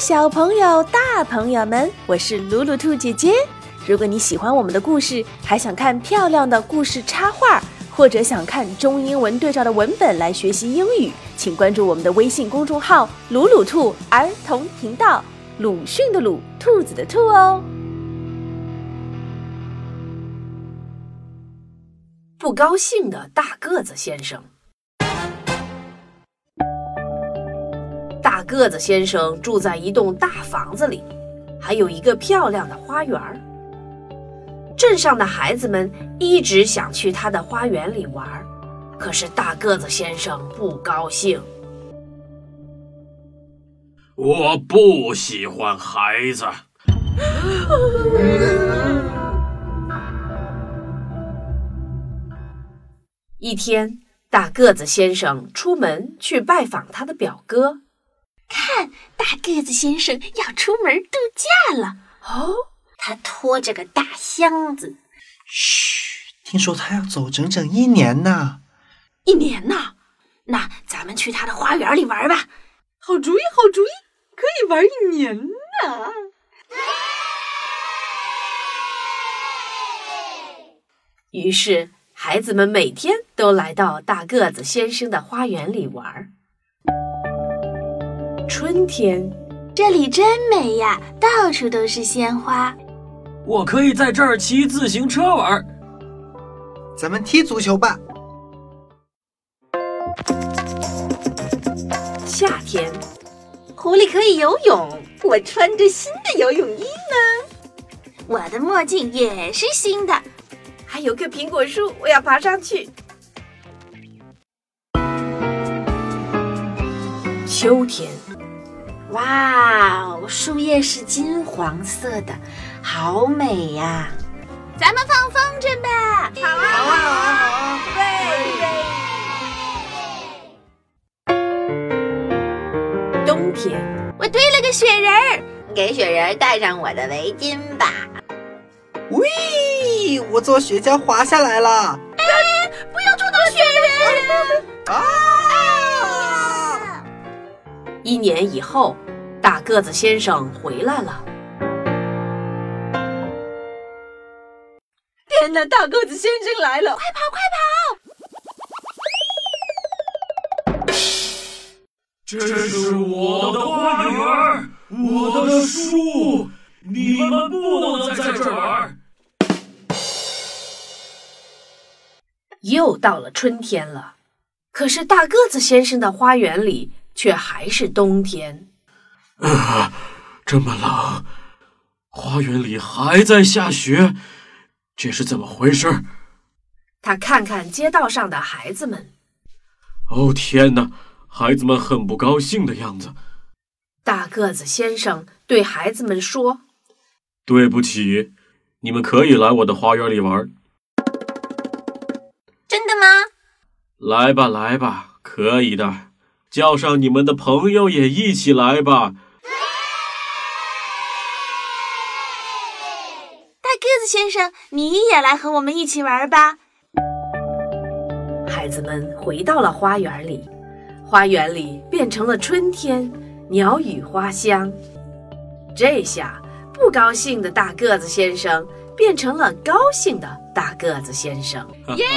小朋友、大朋友们，我是鲁鲁兔姐姐。如果你喜欢我们的故事，还想看漂亮的故事插画，或者想看中英文对照的文本来学习英语，请关注我们的微信公众号“鲁鲁兔儿童频道”，鲁迅的鲁，兔子的兔哦。不高兴的大个子先生。个子先生住在一栋大房子里，还有一个漂亮的花园。镇上的孩子们一直想去他的花园里玩，可是大个子先生不高兴。我不喜欢孩子。一天，大个子先生出门去拜访他的表哥。看，大个子先生要出门度假了。哦，他拖着个大箱子。嘘，听说他要走整整一年呢。一年呢？那咱们去他的花园里玩吧。好主意，好主意，可以玩一年呢。于是。孩子们每天都来到大个子先生的花园里玩。春天，这里真美呀，到处都是鲜花。我可以在这儿骑自行车玩。咱们踢足球吧。夏天，狐狸可以游泳。我穿着新的游泳衣呢。我的墨镜也是新的。还有棵苹果树，我要爬上去。秋天，哇哦，树叶是金黄色的，好美呀！咱们放风筝吧！好啊，好啊，好啊，好啊！对。冬天，我堆了个雪人儿，给雪人戴上我的围巾吧。喂。我坐雪橇滑下来了！哎，不要撞到雪人！啊！一年以后，大个子先生回来了。天哪，大个子先生来了！快跑，快跑！这是我的花园，我的树，你们不能在这儿玩。又到了春天了，可是大个子先生的花园里却还是冬天。啊，这么冷，花园里还在下雪，这是怎么回事？他看看街道上的孩子们。哦天哪，孩子们很不高兴的样子。大个子先生对孩子们说：“对不起，你们可以来我的花园里玩。”真的吗来吧，来吧，可以的。叫上你们的朋友也一起来吧。大个子先生，你也来和我们一起玩吧。孩子们回到了花园里，花园里变成了春天，鸟语花香。这下，不高兴的大个子先生变成了高兴的。大个子先生，耶！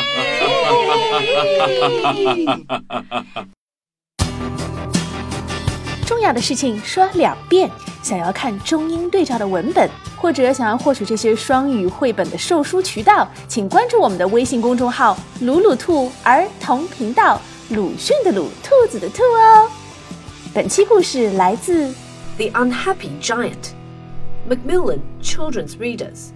重要的事情说两遍。想要看中英对照的文本，或者想要获取这些双语绘本的售书渠道，请关注我们的微信公众号“鲁鲁兔儿童频道”，鲁迅的鲁，兔子的兔哦。本期故事来自《The Unhappy Giant》，Macmillan Children's Readers。